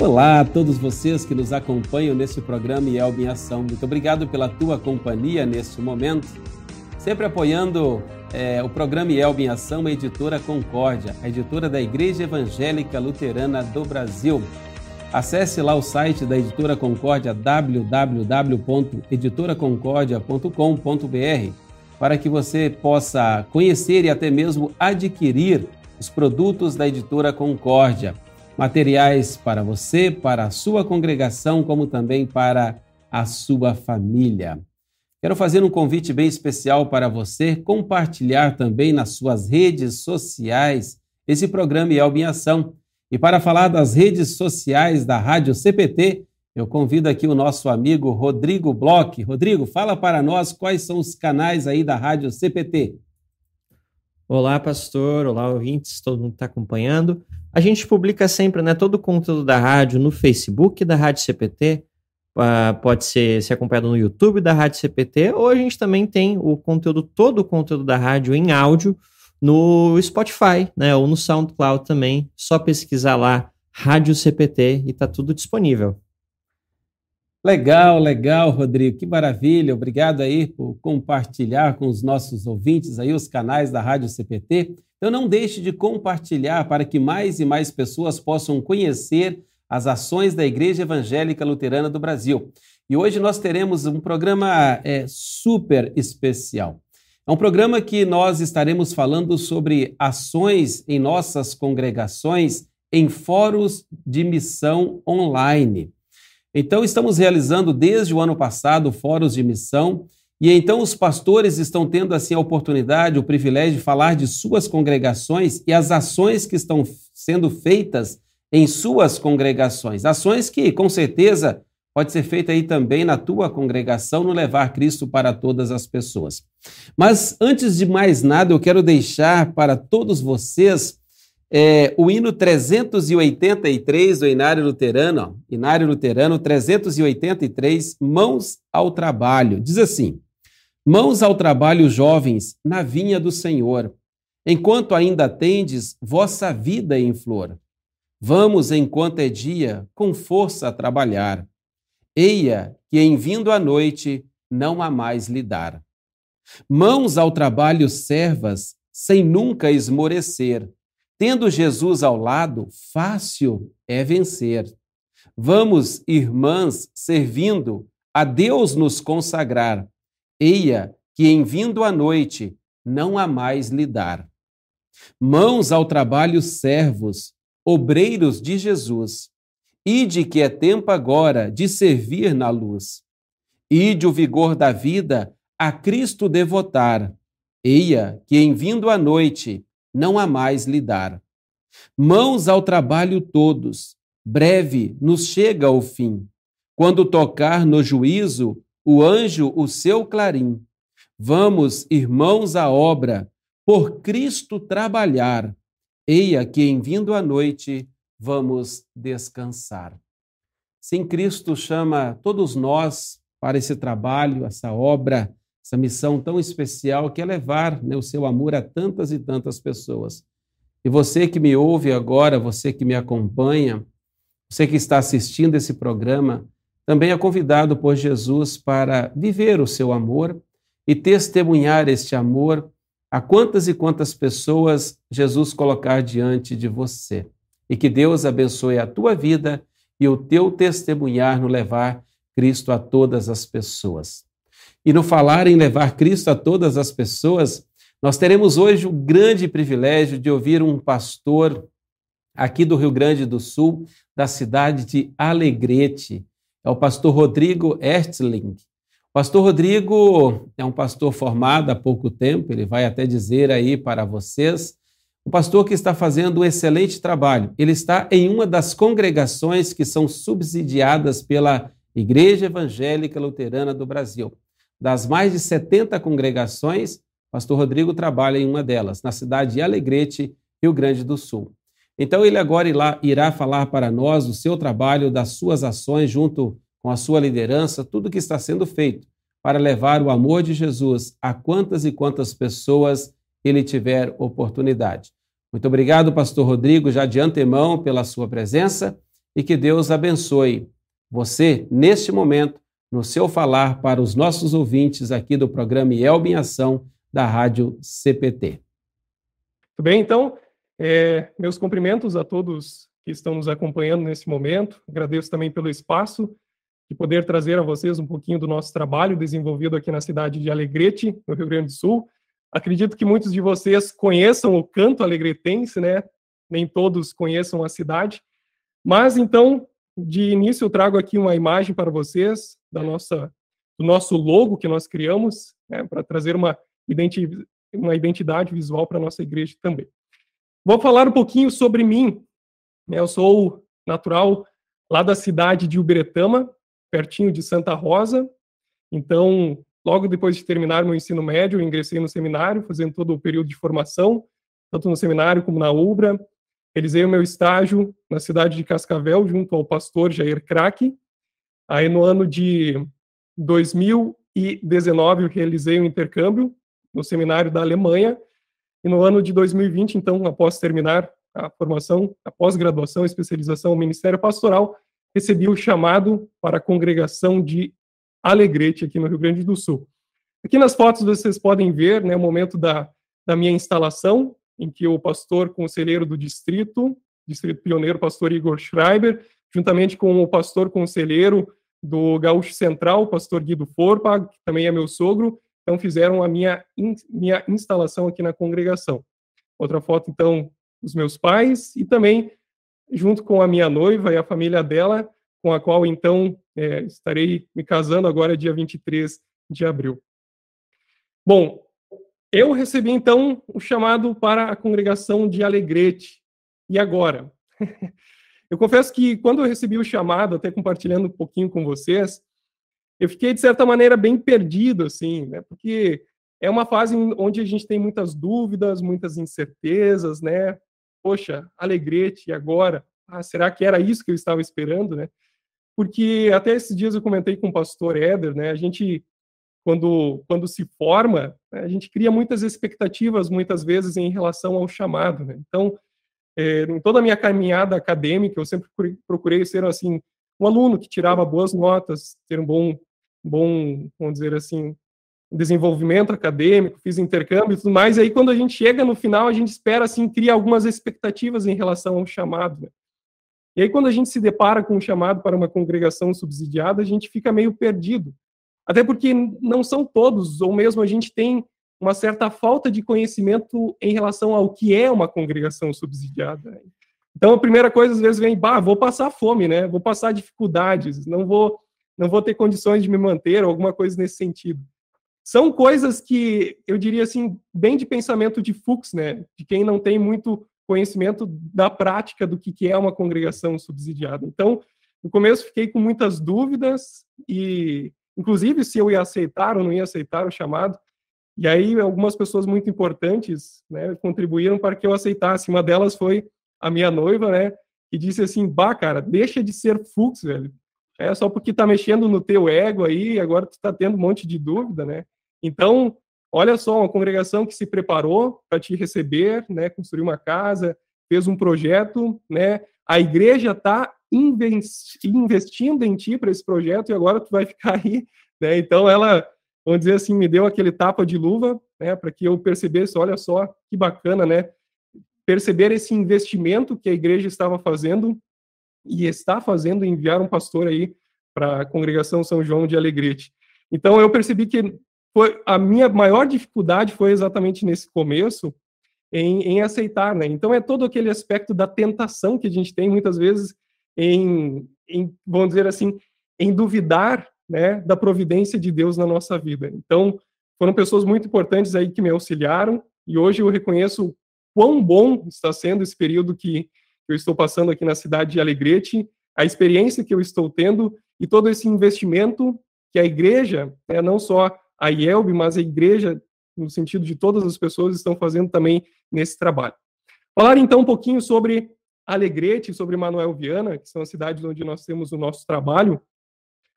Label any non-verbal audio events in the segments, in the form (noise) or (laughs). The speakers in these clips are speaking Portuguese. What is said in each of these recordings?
Olá a todos vocês que nos acompanham neste programa Yelb em Ação. Muito obrigado pela tua companhia neste momento. Sempre apoiando é, o programa Yelb em Ação, a editora Concórdia, a editora da Igreja Evangélica Luterana do Brasil. Acesse lá o site da Editora Concórdia, www.editoraconcordia.com.br, para que você possa conhecer e até mesmo adquirir os produtos da Editora Concórdia materiais para você, para a sua congregação, como também para a sua família. Quero fazer um convite bem especial para você compartilhar também nas suas redes sociais esse programa Elbe em Ação. E para falar das redes sociais da Rádio CPT, eu convido aqui o nosso amigo Rodrigo Bloch. Rodrigo, fala para nós quais são os canais aí da Rádio CPT. Olá, pastor. Olá, ouvintes, todo mundo está acompanhando. A gente publica sempre né, todo o conteúdo da rádio no Facebook da Rádio CPT, uh, ah, pode ser, ser acompanhado no YouTube da Rádio CPT, ou a gente também tem o conteúdo, todo o conteúdo da rádio em áudio no Spotify, né, ou no SoundCloud também. Só pesquisar lá Rádio CPT e está tudo disponível. Legal, legal, Rodrigo, que maravilha. Obrigado aí por compartilhar com os nossos ouvintes aí os canais da Rádio CPT. Então não deixe de compartilhar para que mais e mais pessoas possam conhecer as ações da Igreja Evangélica Luterana do Brasil. E hoje nós teremos um programa é, super especial. É um programa que nós estaremos falando sobre ações em nossas congregações em fóruns de missão online. Então, estamos realizando desde o ano passado fóruns de missão e então os pastores estão tendo assim a oportunidade, o privilégio de falar de suas congregações e as ações que estão sendo feitas em suas congregações. Ações que, com certeza, pode ser feita aí também na tua congregação, no levar Cristo para todas as pessoas. Mas antes de mais nada, eu quero deixar para todos vocês é, o hino 383 do Inário Luterano, ó, Inário Luterano 383, Mãos ao Trabalho. Diz assim: Mãos ao trabalho, jovens, na vinha do Senhor, enquanto ainda tendes vossa vida em flor. Vamos, enquanto é dia, com força a trabalhar. Eia, que em vindo a noite não há mais lidar. Mãos ao trabalho, servas, sem nunca esmorecer. Tendo Jesus ao lado, fácil é vencer. Vamos, irmãs, servindo, a Deus nos consagrar Eia, que em vindo a noite não há mais lidar. Mãos ao trabalho, servos, obreiros de Jesus. Ide que é tempo agora de servir na luz. Ide o vigor da vida a Cristo devotar. Eia, que em vindo a noite não há mais lidar. Mãos ao trabalho todos, breve nos chega o fim. Quando tocar no juízo, o anjo o seu clarim. Vamos, irmãos, à obra, por Cristo trabalhar. Eia que em vindo a noite vamos descansar. Sim, Cristo chama todos nós para esse trabalho, essa obra, essa missão tão especial que é levar né, o seu amor a tantas e tantas pessoas. E você que me ouve agora, você que me acompanha, você que está assistindo esse programa, também é convidado por Jesus para viver o seu amor e testemunhar este amor a quantas e quantas pessoas Jesus colocar diante de você. E que Deus abençoe a tua vida e o teu testemunhar no levar Cristo a todas as pessoas. E no falar em levar Cristo a todas as pessoas, nós teremos hoje o grande privilégio de ouvir um pastor aqui do Rio Grande do Sul, da cidade de Alegrete é o pastor Rodrigo Ertling. O pastor Rodrigo é um pastor formado há pouco tempo, ele vai até dizer aí para vocês, um pastor que está fazendo um excelente trabalho. Ele está em uma das congregações que são subsidiadas pela Igreja Evangélica Luterana do Brasil. Das mais de 70 congregações, pastor Rodrigo trabalha em uma delas, na cidade de Alegrete, Rio Grande do Sul. Então, ele agora irá falar para nós do seu trabalho, das suas ações, junto com a sua liderança, tudo que está sendo feito para levar o amor de Jesus a quantas e quantas pessoas ele tiver oportunidade. Muito obrigado, pastor Rodrigo, já de antemão pela sua presença e que Deus abençoe você neste momento no seu falar para os nossos ouvintes aqui do programa Elbe em Ação da Rádio CPT. Muito bem, então, é, meus cumprimentos a todos que estão nos acompanhando nesse momento. Agradeço também pelo espaço de poder trazer a vocês um pouquinho do nosso trabalho desenvolvido aqui na cidade de Alegrete, no Rio Grande do Sul. Acredito que muitos de vocês conheçam o canto alegretense, né? Nem todos conheçam a cidade. Mas então, de início eu trago aqui uma imagem para vocês da nossa do nosso logo que nós criamos, né, para trazer uma, identi uma identidade visual para a nossa igreja também. Vou falar um pouquinho sobre mim. Eu sou natural lá da cidade de Uberetama, pertinho de Santa Rosa. Então, logo depois de terminar meu ensino médio, eu ingressei no seminário, fazendo todo o período de formação, tanto no seminário como na UBRA. Realizei o meu estágio na cidade de Cascavel, junto ao pastor Jair Crack. Aí, no ano de 2019, eu realizei um intercâmbio no seminário da Alemanha. E no ano de 2020, então, após terminar a formação, a pós-graduação, especialização no Ministério Pastoral, recebi o chamado para a congregação de Alegrete, aqui no Rio Grande do Sul. Aqui nas fotos vocês podem ver né, o momento da, da minha instalação, em que o pastor conselheiro do distrito, distrito pioneiro, pastor Igor Schreiber, juntamente com o pastor conselheiro do Gaúcho Central, o pastor Guido Forpa, que também é meu sogro, então fizeram a minha, in, minha instalação aqui na congregação. Outra foto, então, dos meus pais e também junto com a minha noiva e a família dela, com a qual então é, estarei me casando agora dia 23 de abril. Bom, eu recebi então o chamado para a congregação de Alegrete. E agora? (laughs) eu confesso que quando eu recebi o chamado, até compartilhando um pouquinho com vocês, eu fiquei de certa maneira bem perdido assim, né? Porque é uma fase onde a gente tem muitas dúvidas, muitas incertezas, né? poxa, Alegrete, e agora? Ah, será que era isso que eu estava esperando, né? Porque até esses dias eu comentei com o pastor Éder, né? A gente, quando, quando se forma, né, a gente cria muitas expectativas, muitas vezes, em relação ao chamado, né? Então, é, em toda a minha caminhada acadêmica, eu sempre procurei ser, assim, um aluno que tirava boas notas, ter um bom, bom vamos dizer assim, desenvolvimento acadêmico, fiz intercâmbio e tudo mais, e aí quando a gente chega no final, a gente espera, assim, cria algumas expectativas em relação ao chamado, né? E aí quando a gente se depara com um chamado para uma congregação subsidiada, a gente fica meio perdido. Até porque não são todos, ou mesmo a gente tem uma certa falta de conhecimento em relação ao que é uma congregação subsidiada. Então a primeira coisa às vezes vem, bah, vou passar fome, né? Vou passar dificuldades, não vou não vou ter condições de me manter, ou alguma coisa nesse sentido são coisas que eu diria assim, bem de pensamento de Fuchs, né? De quem não tem muito conhecimento da prática do que é uma congregação subsidiada. Então, no começo fiquei com muitas dúvidas e, inclusive, se eu ia aceitar ou não ia aceitar o chamado. E aí, algumas pessoas muito importantes, né, contribuíram para que eu aceitasse. Uma delas foi a minha noiva, né, que disse assim: "Bah, cara, deixa de ser Fuchs, velho. É só porque tá mexendo no teu ego aí, agora tu tá tendo um monte de dúvida, né? Então, olha só, uma congregação que se preparou para te receber, né, construiu uma casa, fez um projeto, né, a igreja está investindo em ti para esse projeto e agora tu vai ficar aí, né, então ela, vamos dizer assim, me deu aquele tapa de luva, né, para que eu percebesse, olha só, que bacana, né, perceber esse investimento que a igreja estava fazendo e está fazendo enviar um pastor aí para a congregação São João de Alegrete. Então eu percebi que foi a minha maior dificuldade foi exatamente nesse começo em, em, aceitar, né? Então é todo aquele aspecto da tentação que a gente tem muitas vezes em, em vamos dizer assim, em duvidar, né, da providência de Deus na nossa vida. Então foram pessoas muito importantes aí que me auxiliaram e hoje eu reconheço quão bom está sendo esse período que eu estou passando aqui na cidade de Alegrete, a experiência que eu estou tendo e todo esse investimento que a igreja, né, não só a IELB, mas a igreja, no sentido de todas as pessoas, estão fazendo também nesse trabalho. Falar então um pouquinho sobre Alegrete, sobre Manuel Viana, que são as cidades onde nós temos o nosso trabalho.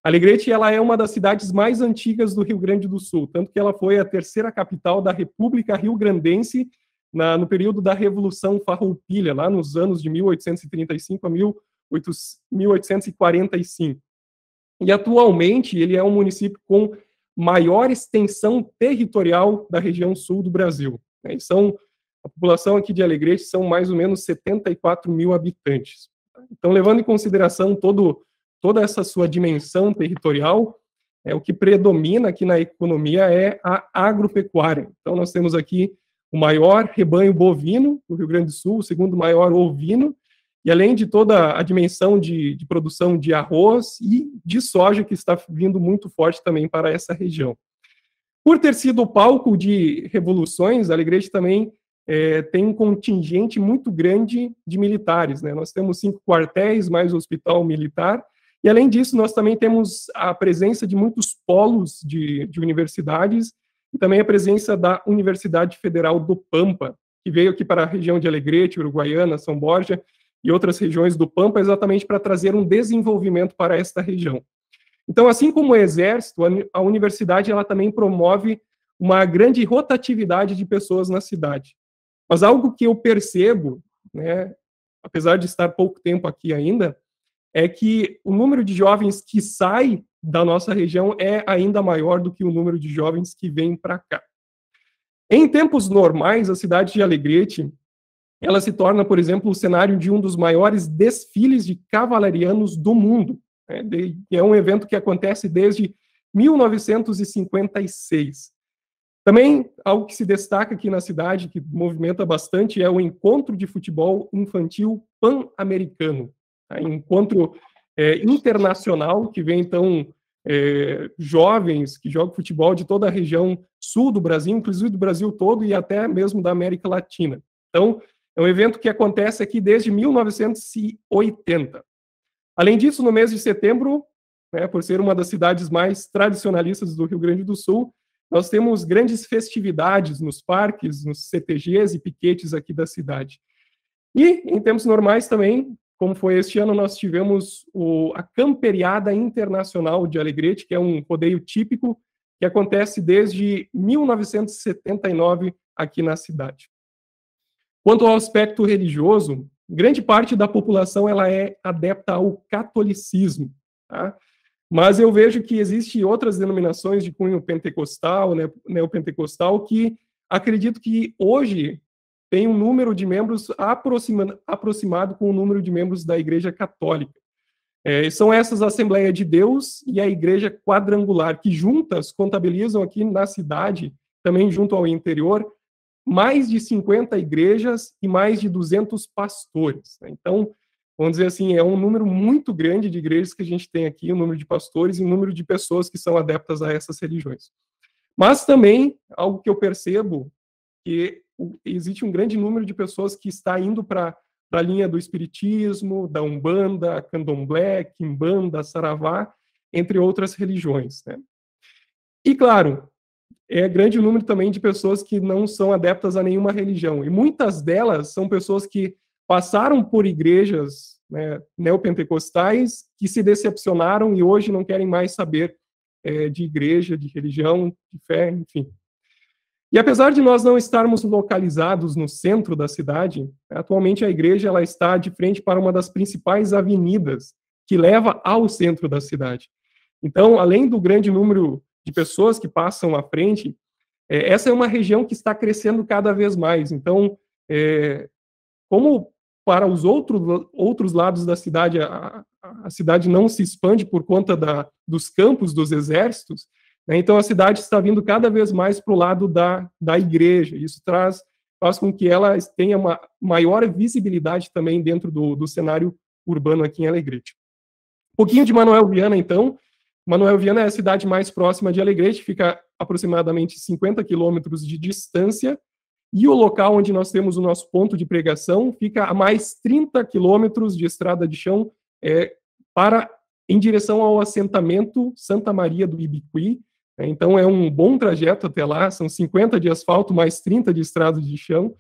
Alegrete ela é uma das cidades mais antigas do Rio Grande do Sul, tanto que ela foi a terceira capital da República Rio Grandense na, no período da Revolução Farroupilha, lá nos anos de 1835 a 1845. E atualmente ele é um município com maior extensão territorial da região sul do Brasil. Né? são a população aqui de Alegrete são mais ou menos 74 mil habitantes. Então, levando em consideração todo toda essa sua dimensão territorial, é, o que predomina aqui na economia é a agropecuária. Então, nós temos aqui o maior rebanho bovino do Rio Grande do Sul, o segundo maior ovino, e além de toda a dimensão de, de produção de arroz e de soja, que está vindo muito forte também para essa região. Por ter sido palco de revoluções, Alegrete também é, tem um contingente muito grande de militares. Né? Nós temos cinco quartéis, mais o hospital militar, e, além disso, nós também temos a presença de muitos polos de, de universidades e também a presença da Universidade Federal do Pampa, que veio aqui para a região de Alegrete, Uruguaiana, São Borja e outras regiões do Pampa, exatamente para trazer um desenvolvimento para esta região. Então, assim como o Exército, a universidade ela também promove uma grande rotatividade de pessoas na cidade. Mas algo que eu percebo, né, apesar de estar pouco tempo aqui ainda, é que o número de jovens que sai da nossa região é ainda maior do que o número de jovens que vêm para cá. Em tempos normais, a cidade de Alegrete, ela se torna, por exemplo, o cenário de um dos maiores desfiles de cavalarianos do mundo. Né? É um evento que acontece desde 1956. Também algo que se destaca aqui na cidade, que movimenta bastante, é o encontro de futebol infantil pan-americano. Encontro é, internacional, que vem, então, é, jovens que jogam futebol de toda a região sul do Brasil, inclusive do Brasil todo e até mesmo da América Latina. Então, é um evento que acontece aqui desde 1980. Além disso, no mês de setembro, né, por ser uma das cidades mais tradicionalistas do Rio Grande do Sul, nós temos grandes festividades nos parques, nos CTGs e piquetes aqui da cidade. E, em tempos normais também, como foi este ano, nós tivemos o, a Camperiada Internacional de Alegrete, que é um rodeio típico que acontece desde 1979 aqui na cidade. Quanto ao aspecto religioso, grande parte da população ela é adepta ao catolicismo, tá? mas eu vejo que existem outras denominações de cunho pentecostal, né, neopentecostal, que acredito que hoje tem um número de membros aproxima, aproximado com o número de membros da Igreja Católica. É, são essas a Assembleia de Deus e a Igreja Quadrangular, que juntas contabilizam aqui na cidade, também junto ao interior, mais de 50 igrejas e mais de 200 pastores. Né? Então, vamos dizer assim, é um número muito grande de igrejas que a gente tem aqui, o um número de pastores e o um número de pessoas que são adeptas a essas religiões. Mas também, algo que eu percebo, que existe um grande número de pessoas que está indo para a linha do espiritismo, da umbanda, candomblé, quimbanda, saravá, entre outras religiões. Né? E claro, é grande número também de pessoas que não são adeptas a nenhuma religião. E muitas delas são pessoas que passaram por igrejas né, neopentecostais que se decepcionaram e hoje não querem mais saber é, de igreja, de religião, de fé, enfim. E apesar de nós não estarmos localizados no centro da cidade, atualmente a igreja ela está de frente para uma das principais avenidas que leva ao centro da cidade. Então, além do grande número de pessoas que passam à frente, é, essa é uma região que está crescendo cada vez mais. Então, é, como para os outro, outros lados da cidade, a, a cidade não se expande por conta da, dos campos dos exércitos? Então, a cidade está vindo cada vez mais para o lado da, da igreja. Isso traz, faz com que ela tenha uma maior visibilidade também dentro do, do cenário urbano aqui em Alegrete. Um pouquinho de Manuel Viana, então. Manuel Viana é a cidade mais próxima de Alegrete, fica aproximadamente 50 quilômetros de distância, e o local onde nós temos o nosso ponto de pregação fica a mais 30 quilômetros de estrada de chão é, para em direção ao assentamento Santa Maria do Ibiqui, então é um bom trajeto até lá, são 50 de asfalto mais 30 de estrada de chão.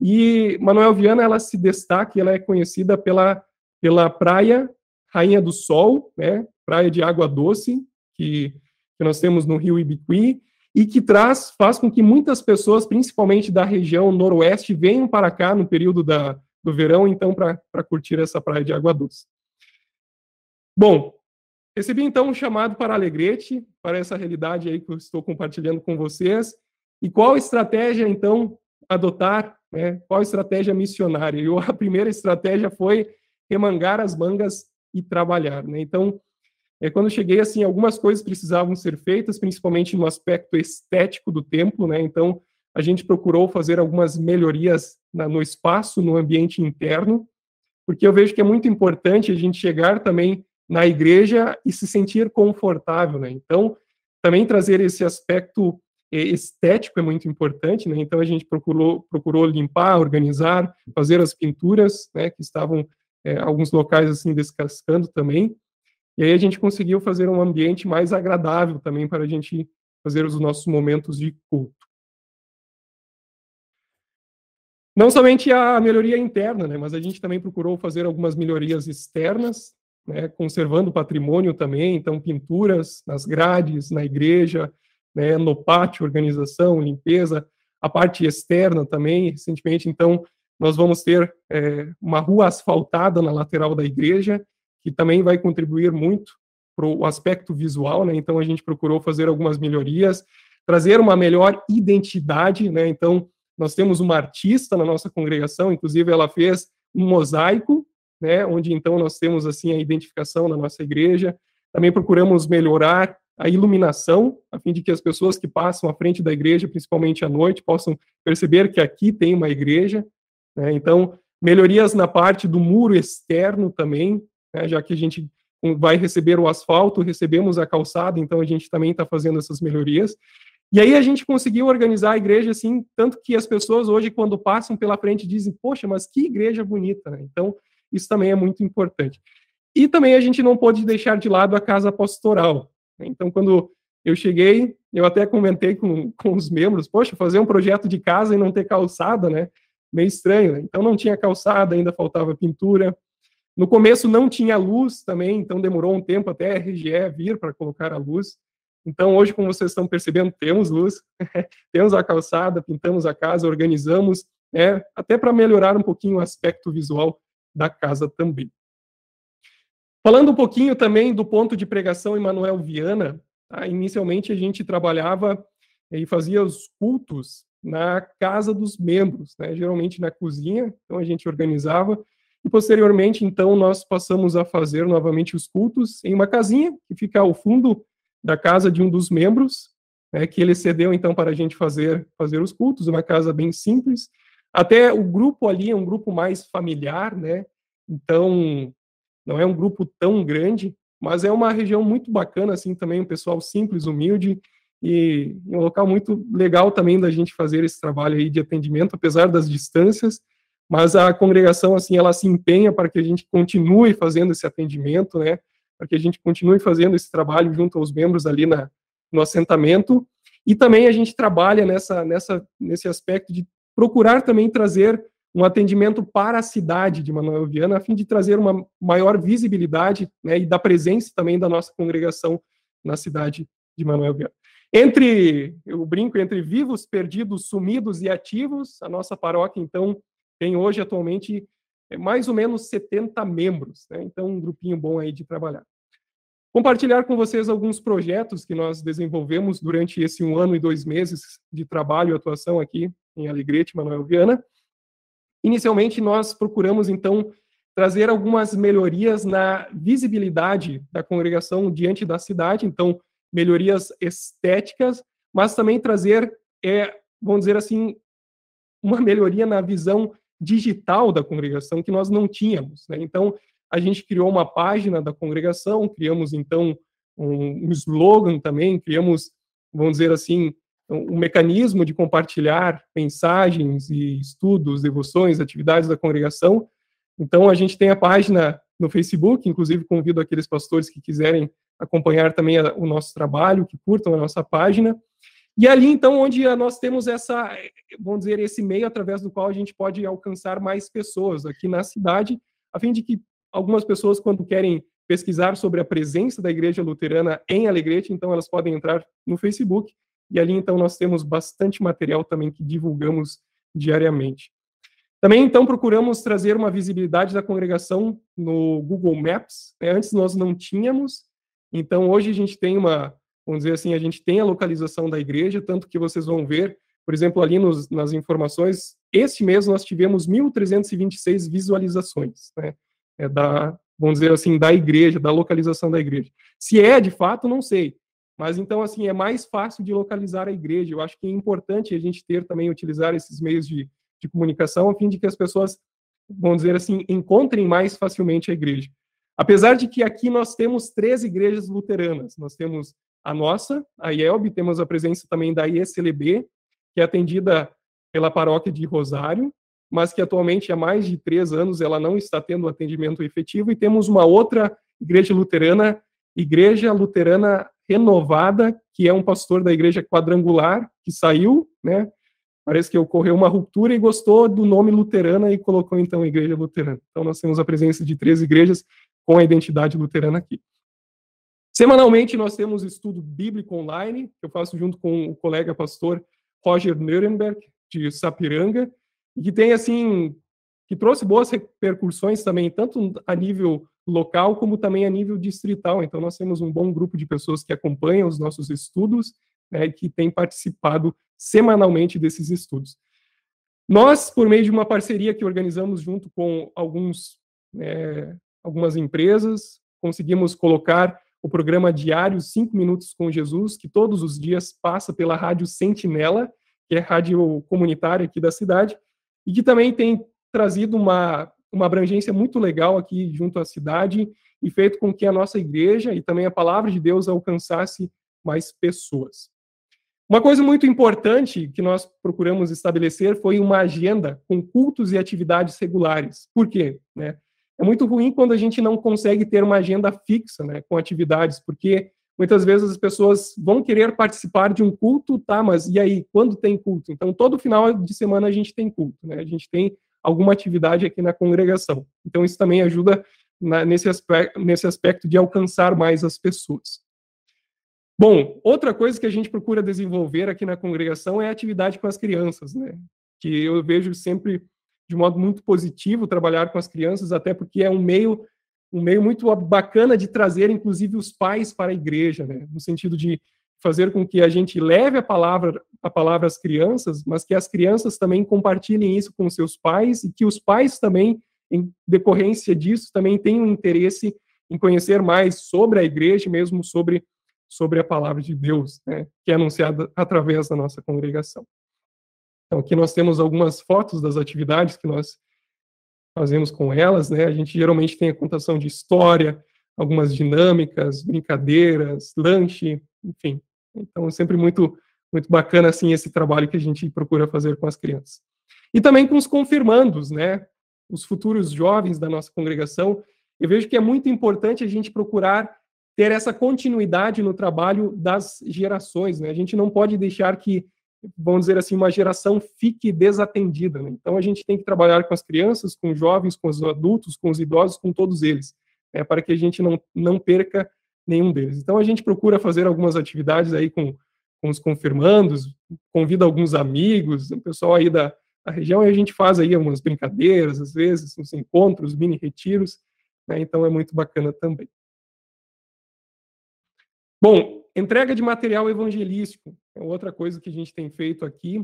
E Manuel Viana ela se destaca, ela é conhecida pela pela praia Rainha do Sol, né? praia de água doce, que, que nós temos no Rio Ibiqui, e que traz, faz com que muitas pessoas, principalmente da região noroeste, venham para cá no período da, do verão, então, para curtir essa praia de água doce. Bom, recebi então um chamado para Alegrete, para essa realidade aí que eu estou compartilhando com vocês, e qual estratégia, então, adotar, né? qual estratégia missionária? E (laughs) a primeira estratégia foi remangar as mangas e trabalhar, né? Então, é, quando cheguei, assim, algumas coisas precisavam ser feitas, principalmente no aspecto estético do templo, né? Então, a gente procurou fazer algumas melhorias na, no espaço, no ambiente interno, porque eu vejo que é muito importante a gente chegar também na igreja e se sentir confortável, né? Então, também trazer esse aspecto é, estético é muito importante, né? Então a gente procurou procurou limpar, organizar, fazer as pinturas, né? Que estavam é, alguns locais assim descascando também. E aí a gente conseguiu fazer um ambiente mais agradável também para a gente fazer os nossos momentos de culto. Não somente a melhoria interna, né, mas a gente também procurou fazer algumas melhorias externas, né, conservando patrimônio também, então pinturas nas grades, na igreja, né, no pátio, organização, limpeza, a parte externa também, recentemente, então, nós vamos ter é, uma rua asfaltada na lateral da igreja, que também vai contribuir muito para o aspecto visual, né? Então a gente procurou fazer algumas melhorias, trazer uma melhor identidade, né? Então nós temos uma artista na nossa congregação, inclusive ela fez um mosaico, né? Onde então nós temos assim a identificação da nossa igreja. Também procuramos melhorar a iluminação, a fim de que as pessoas que passam à frente da igreja, principalmente à noite, possam perceber que aqui tem uma igreja. Né? Então, melhorias na parte do muro externo também, né, já que a gente vai receber o asfalto, recebemos a calçada, então a gente também está fazendo essas melhorias. E aí a gente conseguiu organizar a igreja assim, tanto que as pessoas hoje, quando passam pela frente, dizem, poxa, mas que igreja bonita, né? Então, isso também é muito importante. E também a gente não pode deixar de lado a casa pastoral. Né? Então, quando eu cheguei, eu até comentei com, com os membros, poxa, fazer um projeto de casa e não ter calçada, né? Meio estranho, né? Então, não tinha calçada, ainda faltava pintura, no começo não tinha luz também, então demorou um tempo até a RGE vir para colocar a luz. Então, hoje, como vocês estão percebendo, temos luz, (laughs) temos a calçada, pintamos a casa, organizamos, né, até para melhorar um pouquinho o aspecto visual da casa também. Falando um pouquinho também do ponto de pregação em Manuel Viana, tá? inicialmente a gente trabalhava e fazia os cultos na casa dos membros, né, geralmente na cozinha, então a gente organizava, e posteriormente, então, nós passamos a fazer novamente os cultos em uma casinha que fica ao fundo da casa de um dos membros, né, que ele cedeu então para a gente fazer fazer os cultos, uma casa bem simples. Até o grupo ali é um grupo mais familiar, né? Então, não é um grupo tão grande, mas é uma região muito bacana assim também, um pessoal simples, humilde e um local muito legal também da gente fazer esse trabalho aí de atendimento, apesar das distâncias mas a congregação assim ela se empenha para que a gente continue fazendo esse atendimento, né? Para que a gente continue fazendo esse trabalho junto aos membros ali na, no assentamento e também a gente trabalha nessa nessa nesse aspecto de procurar também trazer um atendimento para a cidade de Manuel Viana, a fim de trazer uma maior visibilidade né, e da presença também da nossa congregação na cidade de Manuel Viana. Entre, eu brinco, entre vivos, perdidos, sumidos e ativos, a nossa paróquia, então, tem hoje, atualmente, é, mais ou menos 70 membros, né? então um grupinho bom aí de trabalhar. Compartilhar com vocês alguns projetos que nós desenvolvemos durante esse um ano e dois meses de trabalho e atuação aqui em Alegrete, Manuel Viana. Inicialmente, nós procuramos, então, trazer algumas melhorias na visibilidade da congregação diante da cidade, então, melhorias estéticas, mas também trazer, é, vamos dizer assim, uma melhoria na visão digital da congregação que nós não tínhamos. Né? Então, a gente criou uma página da congregação, criamos, então, um, slogan também, criamos, vamos dizer assim, um mecanismo de compartilhar mensagens e estudos, devoções, atividades da congregação. Então, a gente tem a página no Facebook, inclusive convido aqueles pastores que quiserem acompanhar também a, o nosso trabalho, que curtam a nossa página. E ali, então, onde nós temos essa, vamos dizer, esse meio através do qual a gente pode alcançar mais pessoas aqui na cidade, a fim de que algumas pessoas, quando querem pesquisar sobre a presença da Igreja Luterana em Alegrete, então elas podem entrar no Facebook, e ali então nós temos bastante material também que divulgamos diariamente. Também, então, procuramos trazer uma visibilidade da congregação no Google Maps. Né? Antes nós não tínhamos, então hoje a gente tem uma, vamos dizer assim, a gente tem a localização da igreja, tanto que vocês vão ver, por exemplo, ali nos, nas informações, este mês nós tivemos 1.326 visualizações, né? É da, vamos dizer assim, da igreja, da localização da igreja. Se é de fato, não sei. Mas então, assim, é mais fácil de localizar a igreja. Eu acho que é importante a gente ter também, utilizar esses meios de, de comunicação, a fim de que as pessoas, vamos dizer assim, encontrem mais facilmente a igreja. Apesar de que aqui nós temos três igrejas luteranas. Nós temos a nossa, a IELB, temos a presença também da IECLB, que é atendida pela paróquia de Rosário, mas que atualmente há mais de três anos ela não está tendo atendimento efetivo, e temos uma outra igreja luterana, Igreja Luterana Renovada, que é um pastor da igreja quadrangular, que saiu, né, Parece que ocorreu uma ruptura e gostou do nome luterana e colocou então igreja luterana. Então nós temos a presença de três igrejas com a identidade luterana aqui. Semanalmente nós temos estudo bíblico online, que eu faço junto com o colega pastor Roger Nuremberg, de Sapiranga, e que tem assim que trouxe boas repercussões também, tanto a nível local como também a nível distrital. Então nós temos um bom grupo de pessoas que acompanham os nossos estudos né, que tem participado semanalmente desses estudos. Nós, por meio de uma parceria que organizamos junto com alguns, é, algumas empresas, conseguimos colocar o programa diário Cinco Minutos com Jesus, que todos os dias passa pela Rádio Sentinela, que é rádio comunitária aqui da cidade, e que também tem trazido uma, uma abrangência muito legal aqui junto à cidade e feito com que a nossa igreja e também a palavra de Deus alcançasse mais pessoas. Uma coisa muito importante que nós procuramos estabelecer foi uma agenda com cultos e atividades regulares. Por quê? Né? É muito ruim quando a gente não consegue ter uma agenda fixa né, com atividades, porque muitas vezes as pessoas vão querer participar de um culto, tá, mas e aí, quando tem culto? Então, todo final de semana a gente tem culto, né? a gente tem alguma atividade aqui na congregação. Então, isso também ajuda na, nesse, aspecto, nesse aspecto de alcançar mais as pessoas. Bom, outra coisa que a gente procura desenvolver aqui na congregação é a atividade com as crianças, né? Que eu vejo sempre de modo muito positivo trabalhar com as crianças, até porque é um meio um meio muito bacana de trazer, inclusive, os pais para a igreja, né? No sentido de fazer com que a gente leve a palavra a palavra às crianças, mas que as crianças também compartilhem isso com seus pais e que os pais também, em decorrência disso, também tenham interesse em conhecer mais sobre a igreja, mesmo sobre sobre a palavra de Deus, né, que é anunciada através da nossa congregação. Então, aqui nós temos algumas fotos das atividades que nós fazemos com elas, né? A gente geralmente tem a contação de história, algumas dinâmicas, brincadeiras, lanche, enfim. Então, é sempre muito muito bacana assim esse trabalho que a gente procura fazer com as crianças. E também com os confirmandos, né? Os futuros jovens da nossa congregação. Eu vejo que é muito importante a gente procurar ter essa continuidade no trabalho das gerações. Né? A gente não pode deixar que, vamos dizer assim, uma geração fique desatendida. Né? Então, a gente tem que trabalhar com as crianças, com os jovens, com os adultos, com os idosos, com todos eles, né? para que a gente não, não perca nenhum deles. Então, a gente procura fazer algumas atividades aí com, com os confirmandos, convida alguns amigos, o pessoal aí da, da região, e a gente faz aí algumas brincadeiras, às vezes, uns encontros, mini retiros, né? então é muito bacana também. Bom, entrega de material evangelístico é outra coisa que a gente tem feito aqui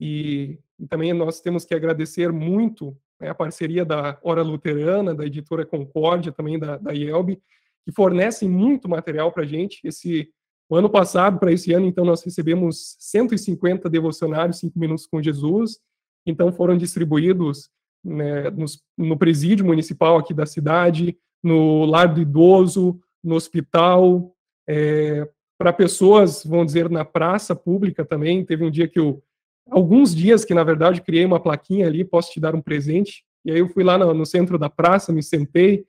e, e também nós temos que agradecer muito né, a parceria da Hora Luterana, da editora Concórdia, também da, da IELB, que fornecem muito material para a gente. Esse, o ano passado, para esse ano, então, nós recebemos 150 devocionários, 5 minutos com Jesus, então foram distribuídos né, nos, no presídio municipal aqui da cidade, no lar do idoso, no hospital, é, para pessoas, vamos dizer, na praça pública também. Teve um dia que eu, alguns dias que na verdade criei uma plaquinha ali, posso te dar um presente. E aí eu fui lá no, no centro da praça, me sentei,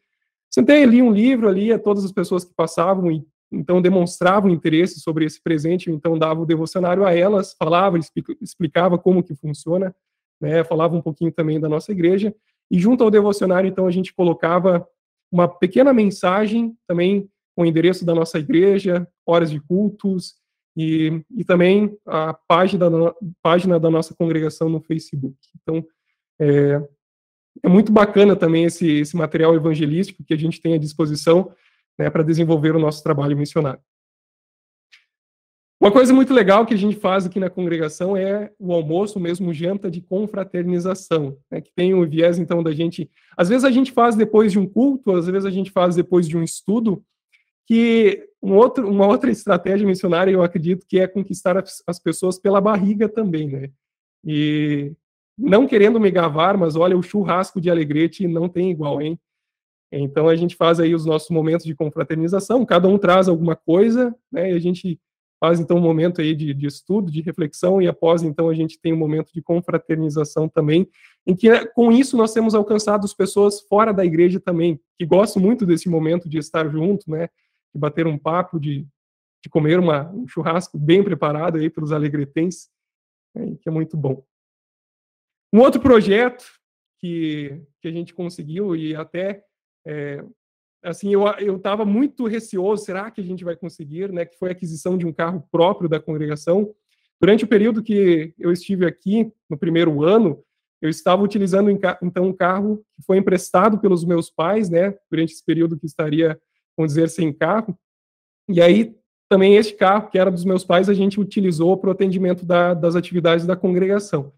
sentei li um livro ali a todas as pessoas que passavam e então demonstravam interesse sobre esse presente, então dava o devocionário a elas, falava, explicava como que funciona, né, falava um pouquinho também da nossa igreja, e junto ao devocionário, então, a gente colocava uma pequena mensagem também com o endereço da nossa igreja, horas de cultos e, e também a página da, página da nossa congregação no Facebook. Então, é, é muito bacana também esse, esse material evangelístico que a gente tem à disposição né, para desenvolver o nosso trabalho missionário. Uma coisa muito legal que a gente faz aqui na congregação é o almoço, mesmo janta de confraternização, né, que tem o viés, então, da gente... Às vezes a gente faz depois de um culto, às vezes a gente faz depois de um estudo, que um outro, uma outra estratégia missionária, eu acredito, que é conquistar as, as pessoas pela barriga também, né? E não querendo me gavar, mas olha, o churrasco de Alegrete não tem igual, hein? Então a gente faz aí os nossos momentos de confraternização, cada um traz alguma coisa, né? E a gente faz então um momento aí de, de, estudo, de reflexão, e após então a gente tem um momento de confraternização também, em que com isso nós temos alcançado as pessoas fora da igreja também, que gostam muito desse momento de estar junto, né? De bater um papo, de, de comer uma, um churrasco bem preparado aí para os alegretenses, né? que é muito bom. Um outro projeto que, que a gente conseguiu e até é, assim eu eu estava muito receoso, será que a gente vai conseguir, né? Que foi a aquisição de um carro próprio da congregação. Durante o período que eu estive aqui no primeiro ano, eu estava utilizando então um carro que foi emprestado pelos meus pais, né? Durante esse período que estaria, vamos dizer, sem carro. E aí também este carro que era dos meus pais a gente utilizou para o atendimento da, das atividades da congregação.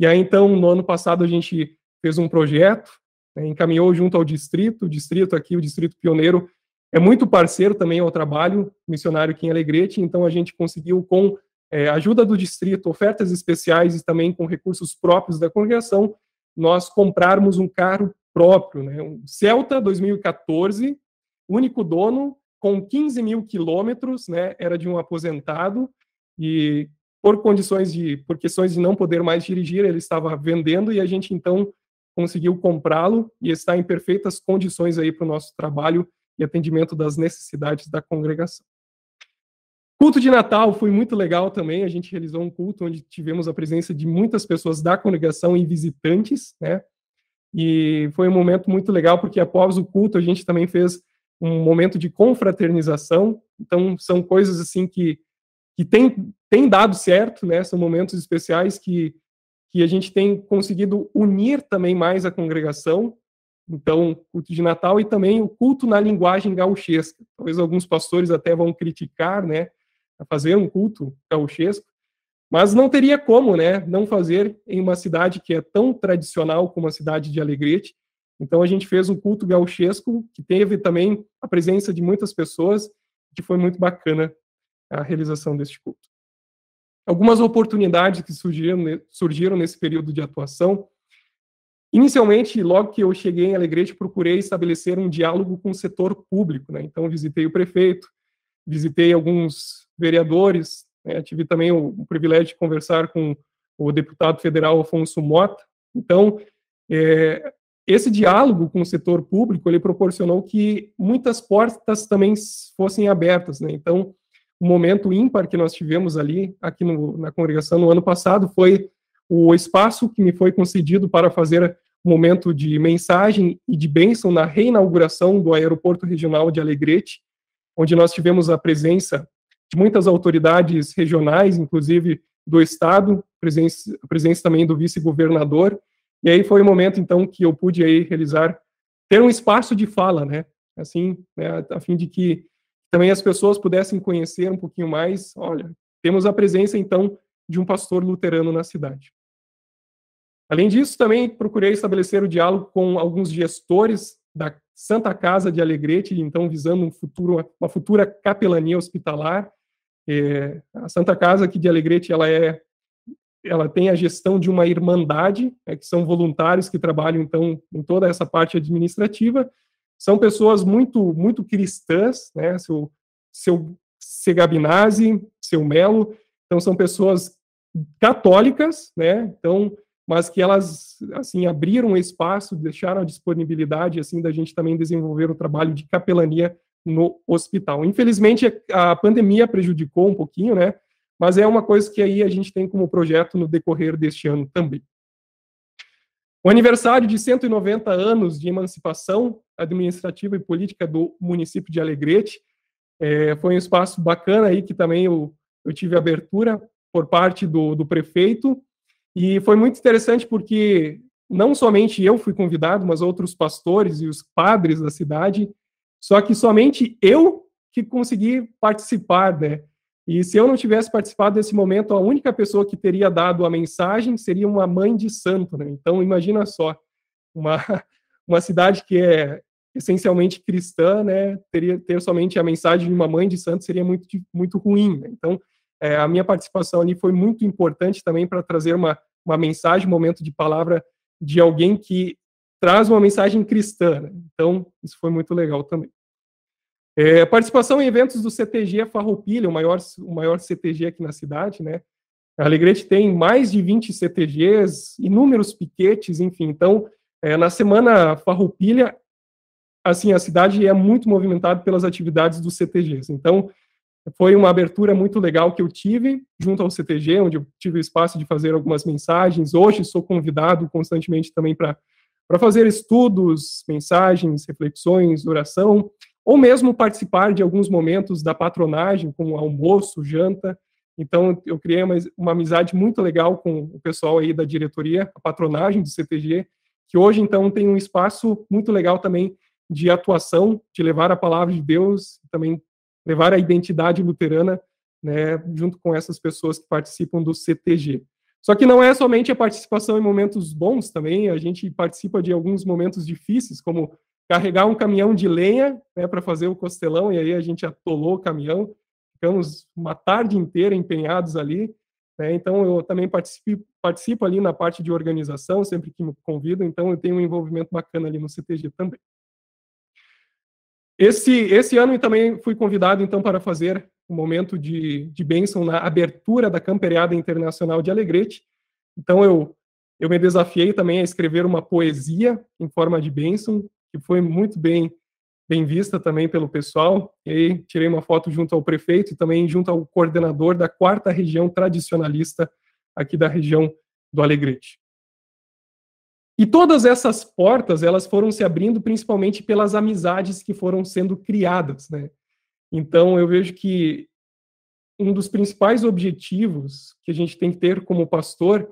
E aí, então, no ano passado, a gente fez um projeto, né, encaminhou junto ao distrito, o distrito aqui, o distrito pioneiro, é muito parceiro também ao trabalho missionário aqui em Alegrete, então a gente conseguiu, com é, ajuda do distrito, ofertas especiais e também com recursos próprios da congregação, nós comprarmos um carro próprio, né, um Celta 2014, único dono, com 15 mil quilômetros, né, era de um aposentado, e por condições de, por questões de não poder mais dirigir, ele estava vendendo e a gente então conseguiu comprá-lo e está em perfeitas condições aí para o nosso trabalho e atendimento das necessidades da congregação. Culto de Natal foi muito legal também. A gente realizou um culto onde tivemos a presença de muitas pessoas da congregação e visitantes, né? E foi um momento muito legal porque após o culto a gente também fez um momento de confraternização. Então são coisas assim que que tem, tem dado certo, né? São momentos especiais que, que a gente tem conseguido unir também mais a congregação. Então, culto de Natal e também o culto na linguagem gauchesca. Talvez alguns pastores até vão criticar, né? A fazer um culto gauchesco, mas não teria como, né? Não fazer em uma cidade que é tão tradicional como a cidade de Alegrete. Então, a gente fez um culto gauchesco que teve também a presença de muitas pessoas, que foi muito bacana a realização deste culto. Algumas oportunidades que surgiram, surgiram nesse período de atuação. Inicialmente, logo que eu cheguei em Alegrete, procurei estabelecer um diálogo com o setor público. Né? Então, visitei o prefeito, visitei alguns vereadores, né? tive também o, privilégio de conversar com o deputado federal Afonso Mota. Então, é, esse diálogo com o setor público ele proporcionou que muitas portas também fossem abertas. Né? Então, o momento ímpar que nós tivemos ali, aqui no, na congregação no ano passado, foi o espaço que me foi concedido para fazer um momento de mensagem e de bênção na reinauguração do Aeroporto Regional de Alegrete, onde nós tivemos a presença de muitas autoridades regionais, inclusive do Estado, presença, presença também do vice-governador, e aí foi o momento, então, que eu pude aí realizar, ter um espaço de fala, né, assim, né, a fim de que também as pessoas pudessem conhecer um pouquinho mais, olha, temos a presença então de um pastor luterano na cidade. Além disso, também procurei estabelecer o diálogo com alguns gestores da Santa Casa de Alegrete, então visando um futuro, uma futura capelania hospitalar. É, a Santa Casa aqui de Alegrete, ela é, ela tem a gestão de uma irmandade, é, que são voluntários que trabalham então em toda essa parte administrativa, são pessoas muito muito cristãs, né? Seu seu Segabinazzi, seu Melo, então são pessoas católicas, né? Então, mas que elas assim abriram espaço, deixaram a disponibilidade assim da gente também desenvolver o trabalho de capelania no hospital. Infelizmente a pandemia prejudicou um pouquinho, né? Mas é uma coisa que aí a gente tem como projeto no decorrer deste ano também. O aniversário de 190 anos de emancipação administrativa e política do município de Alegrete é, foi um espaço bacana aí que também eu, eu tive abertura por parte do, do prefeito e foi muito interessante porque não somente eu fui convidado, mas outros pastores e os padres da cidade, só que somente eu que consegui participar, né? E se eu não tivesse participado desse momento, a única pessoa que teria dado a mensagem seria uma mãe de santo, né? Então imagina só, uma (laughs) uma cidade que é essencialmente cristã, né? Teria ter somente a mensagem de uma mãe de santo seria muito muito ruim. Né? Então é, a minha participação ali foi muito importante também para trazer uma uma mensagem, um momento de palavra de alguém que traz uma mensagem cristã. Né? Então, isso foi muito legal também. É, participação em eventos do CTG Farroupilha, o maior, o maior CTG aqui na cidade, né? A Alegrete tem mais de 20 CTGs, inúmeros piquetes, enfim. Então, é, na semana Farroupilha, assim, a cidade é muito movimentada pelas atividades dos CTGs. Então, foi uma abertura muito legal que eu tive junto ao CTG, onde eu tive o espaço de fazer algumas mensagens. Hoje sou convidado constantemente também para fazer estudos, mensagens, reflexões, oração, ou mesmo participar de alguns momentos da patronagem, como almoço, janta. Então, eu criei uma, uma amizade muito legal com o pessoal aí da diretoria, a patronagem do CTG, que hoje, então, tem um espaço muito legal também de atuação, de levar a palavra de Deus, também levar a identidade luterana, né, junto com essas pessoas que participam do CTG. Só que não é somente a participação em momentos bons também, a gente participa de alguns momentos difíceis, como carregar um caminhão de lenha né, para fazer o costelão, e aí a gente atolou o caminhão, ficamos uma tarde inteira empenhados ali. Né, então, eu também participo, participo ali na parte de organização, sempre que me convidam, então eu tenho um envolvimento bacana ali no CTG também. Esse, esse ano também fui convidado, então, para fazer um momento de, de bênção na abertura da Camperiada Internacional de Alegrete. Então, eu, eu me desafiei também a escrever uma poesia em forma de bênção, que foi muito bem, bem vista também pelo pessoal. E aí, tirei uma foto junto ao prefeito e também junto ao coordenador da quarta região tradicionalista aqui da região do Alegrete. E todas essas portas, elas foram se abrindo principalmente pelas amizades que foram sendo criadas, né? Então, eu vejo que um dos principais objetivos que a gente tem que ter como pastor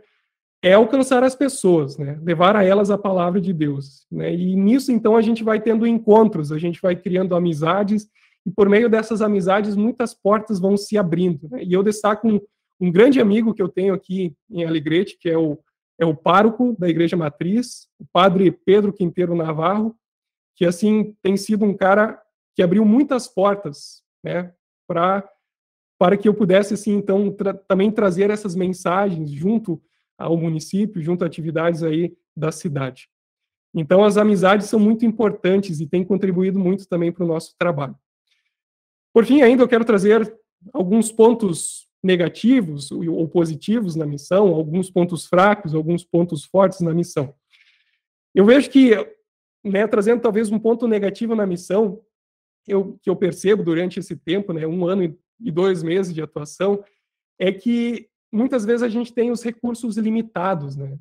é alcançar as pessoas, né? Levar a elas a palavra de Deus, né? E nisso, então, a gente vai tendo encontros, a gente vai criando amizades, e por meio dessas amizades, muitas portas vão se abrindo, né? E eu destaco um, um grande amigo que eu tenho aqui em Alegrete, que é o é o pároco da Igreja Matriz, o padre Pedro Quinteiro Navarro, que assim tem sido um cara que abriu muitas portas, né, para para que eu pudesse assim então tra também trazer essas mensagens junto ao município, junto a atividades aí da cidade. Então as amizades são muito importantes e têm contribuído muito também para o nosso trabalho. Por fim, ainda eu quero trazer alguns pontos negativos ou positivos na missão, alguns pontos fracos, alguns pontos fortes na missão. Eu vejo que, né, trazendo talvez um ponto negativo na missão, eu, que eu percebo durante esse tempo, né, um ano e dois meses de atuação, é que muitas vezes a gente tem os recursos limitados, né?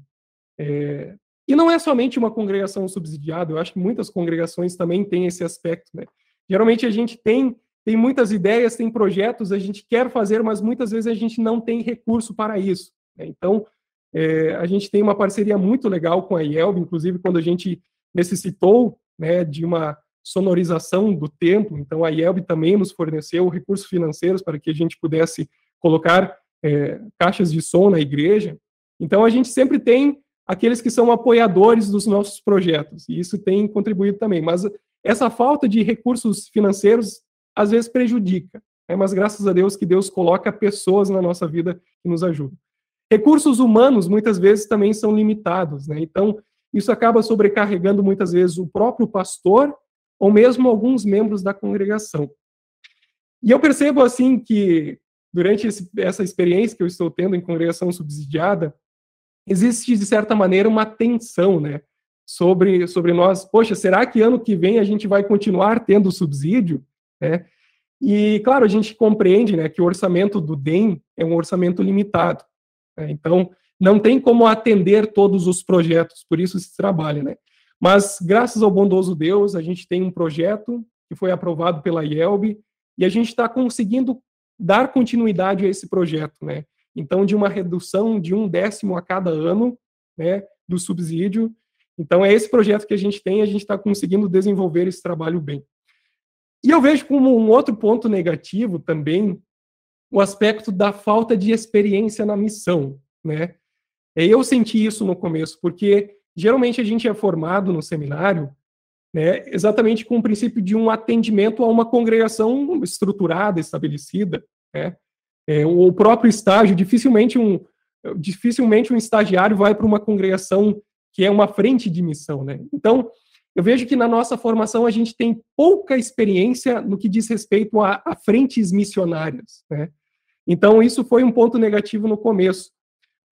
É, e não é somente uma congregação subsidiada, eu acho que muitas congregações também têm esse aspecto, né? Geralmente a gente tem tem muitas ideias, tem projetos, a gente quer fazer, mas muitas vezes a gente não tem recurso para isso. Né? Então, é, a gente tem uma parceria muito legal com a IELB, inclusive quando a gente necessitou né, de uma sonorização do templo, então a IELB também nos forneceu recursos financeiros para que a gente pudesse colocar é, caixas de som na igreja. Então, a gente sempre tem aqueles que são apoiadores dos nossos projetos, e isso tem contribuído também. Mas essa falta de recursos financeiros às vezes prejudica, né? mas graças a Deus que Deus coloca pessoas na nossa vida que nos ajudam. Recursos humanos muitas vezes também são limitados, né? então isso acaba sobrecarregando muitas vezes o próprio pastor ou mesmo alguns membros da congregação. E eu percebo assim que durante esse, essa experiência que eu estou tendo em congregação subsidiada, existe de certa maneira uma tensão, né, sobre sobre nós. Poxa, será que ano que vem a gente vai continuar tendo subsídio? Né? E, claro, a gente compreende né, que o orçamento do DEM é um orçamento limitado. Né? Então, não tem como atender todos os projetos, por isso se trabalha, né? Mas, graças ao bondoso Deus, a gente tem um projeto que foi aprovado pela IELB e a gente está conseguindo dar continuidade a esse projeto, né? Então, de uma redução de um décimo a cada ano, né, do subsídio. Então, é esse projeto que a gente tem, a gente está conseguindo desenvolver esse trabalho bem. E eu vejo como um outro ponto negativo também o aspecto da falta de experiência na missão, né? Eu senti isso no começo, porque geralmente a gente é formado no seminário né, exatamente com o princípio de um atendimento a uma congregação estruturada, estabelecida. Né? É, o próprio estágio, dificilmente um, dificilmente um estagiário vai para uma congregação que é uma frente de missão. Né? Então, eu vejo que na nossa formação a gente tem pouca experiência no que diz respeito a, a frentes missionárias. Né? Então, isso foi um ponto negativo no começo.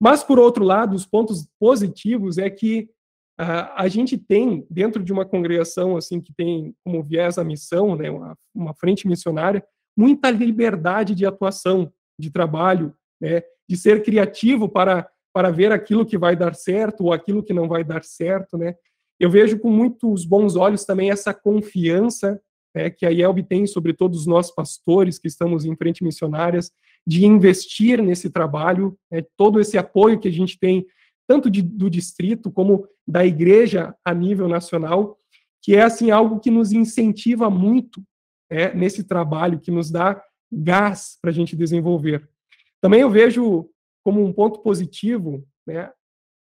Mas, por outro lado, os pontos positivos é que a gente tem, dentro de uma congregação assim que tem como viés a missão, né, uma, uma frente missionária, muita liberdade de atuação, de trabalho, né, de ser criativo para, para ver aquilo que vai dar certo ou aquilo que não vai dar certo. Né. Eu vejo com muitos bons olhos também essa confiança né, que a IELB tem sobre todos nós pastores que estamos em frente missionárias, de investir nesse trabalho, né, todo esse apoio que a gente tem tanto de, do distrito como da igreja a nível nacional, que é assim algo que nos incentiva muito é, nesse trabalho, que nos dá gás para a gente desenvolver. Também eu vejo como um ponto positivo né,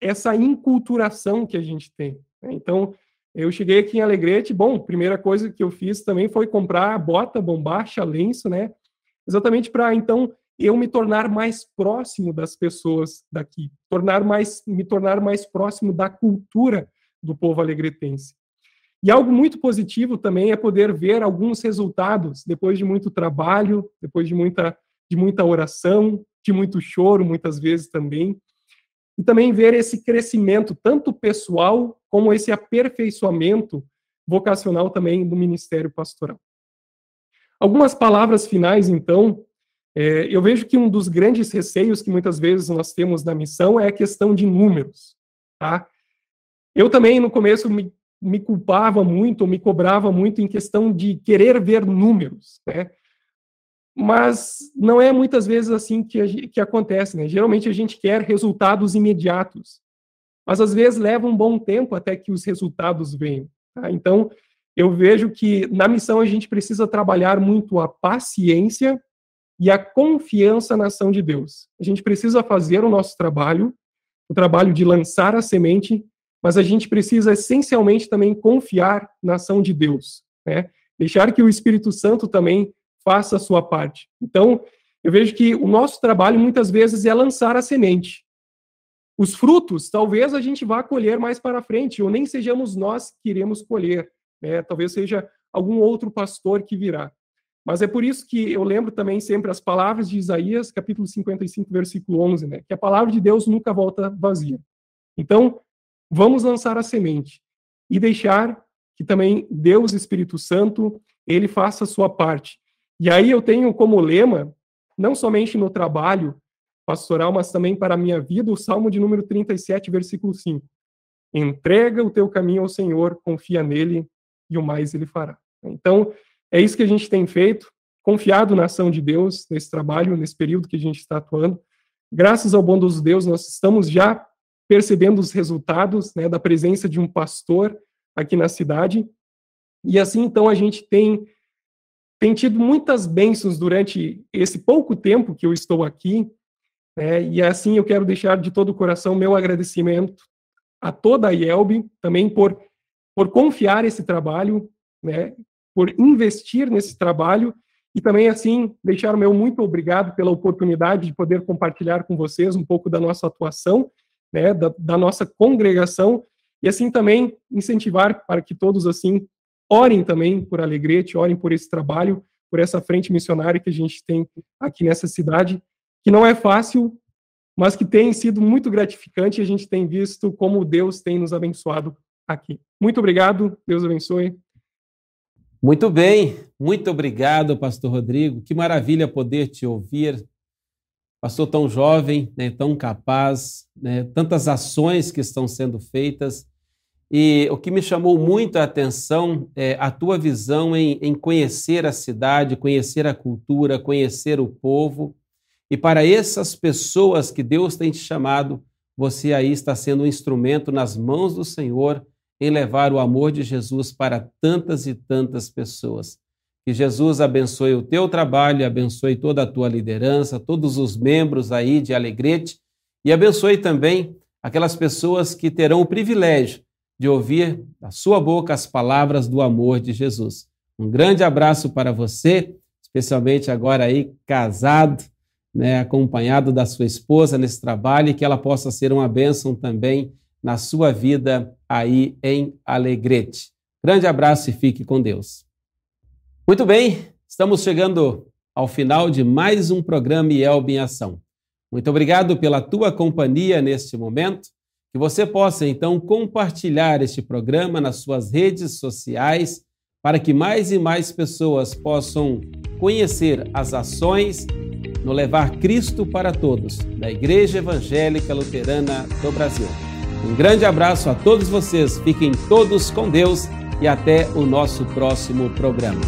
essa inculturação que a gente tem. Né? Então, eu cheguei aqui em Alegrete, bom, primeira coisa que eu fiz também foi comprar bota, bombacha, lenço, né? Exatamente para então eu me tornar mais próximo das pessoas daqui, tornar mais, me tornar mais próximo da cultura do povo alegretense. E algo muito positivo também é poder ver alguns resultados depois de muito trabalho, depois de muita, de muita oração, de muito choro, muitas vezes também. E também ver esse crescimento, tanto pessoal, como esse aperfeiçoamento vocacional também do ministério pastoral. Algumas palavras finais, então, é, eu vejo que um dos grandes receios que muitas vezes nós temos na missão é a questão de números. Tá? Eu também, no começo, me, me culpava muito, me cobrava muito em questão de querer ver números. Né? Mas não é muitas vezes assim que, que acontece. Né? Geralmente a gente quer resultados imediatos. Mas às vezes leva um bom tempo até que os resultados venham. Tá? Então, eu vejo que na missão a gente precisa trabalhar muito a paciência e a confiança na ação de Deus. A gente precisa fazer o nosso trabalho, o trabalho de lançar a semente, mas a gente precisa essencialmente também confiar na ação de Deus, né? Deixar que o Espírito Santo também faça a sua parte. Então, eu vejo que o nosso trabalho muitas vezes é lançar a semente. Os frutos, talvez a gente vá colher mais para frente, ou nem sejamos nós que iremos colher, né? Talvez seja algum outro pastor que virá. Mas é por isso que eu lembro também sempre as palavras de Isaías, capítulo 55, versículo 11, né? Que a palavra de Deus nunca volta vazia. Então, vamos lançar a semente e deixar que também Deus, Espírito Santo, ele faça a sua parte. E aí eu tenho como lema, não somente no trabalho pastoral, mas também para a minha vida, o Salmo de número 37, versículo 5. Entrega o teu caminho ao Senhor, confia nele e o mais ele fará. Então, é isso que a gente tem feito, confiado na ação de Deus nesse trabalho, nesse período que a gente está atuando. Graças ao bom dos Deus, nós estamos já percebendo os resultados né, da presença de um pastor aqui na cidade. E assim, então, a gente tem, tem tido muitas bênçãos durante esse pouco tempo que eu estou aqui. Né, e assim, eu quero deixar de todo o coração meu agradecimento a toda a IELB, também por, por confiar esse trabalho, né, por investir nesse trabalho e também, assim, deixar o meu muito obrigado pela oportunidade de poder compartilhar com vocês um pouco da nossa atuação, né, da, da nossa congregação, e assim também incentivar para que todos, assim, orem também por Alegrete, orem por esse trabalho, por essa frente missionária que a gente tem aqui nessa cidade, que não é fácil, mas que tem sido muito gratificante e a gente tem visto como Deus tem nos abençoado aqui. Muito obrigado, Deus abençoe. Muito bem, muito obrigado, Pastor Rodrigo. Que maravilha poder te ouvir pastor tão jovem, né, tão capaz, né, tantas ações que estão sendo feitas. E o que me chamou muito a atenção é a tua visão em, em conhecer a cidade, conhecer a cultura, conhecer o povo. E para essas pessoas que Deus tem te chamado, você aí está sendo um instrumento nas mãos do Senhor em levar o amor de Jesus para tantas e tantas pessoas. Que Jesus abençoe o teu trabalho, abençoe toda a tua liderança, todos os membros aí de Alegrete e abençoe também aquelas pessoas que terão o privilégio de ouvir da sua boca as palavras do amor de Jesus. Um grande abraço para você, especialmente agora aí casado, né, acompanhado da sua esposa nesse trabalho e que ela possa ser uma bênção também na sua vida aí em Alegrete. Grande abraço e fique com Deus. Muito bem, estamos chegando ao final de mais um programa IELB em Ação. Muito obrigado pela tua companhia neste momento. Que você possa, então, compartilhar este programa nas suas redes sociais para que mais e mais pessoas possam conhecer as ações no Levar Cristo para Todos, da Igreja Evangélica Luterana do Brasil. Um grande abraço a todos vocês, fiquem todos com Deus e até o nosso próximo programa.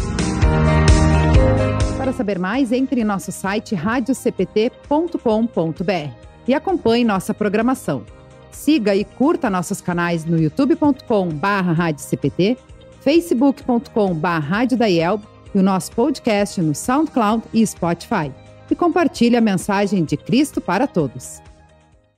Para saber mais, entre em nosso site radiocpt.com.br e acompanhe nossa programação. Siga e curta nossos canais no youtube.com/radiocpt, facebook.com/radiodaiel e o nosso podcast no SoundCloud e Spotify. E compartilhe a mensagem de Cristo para todos.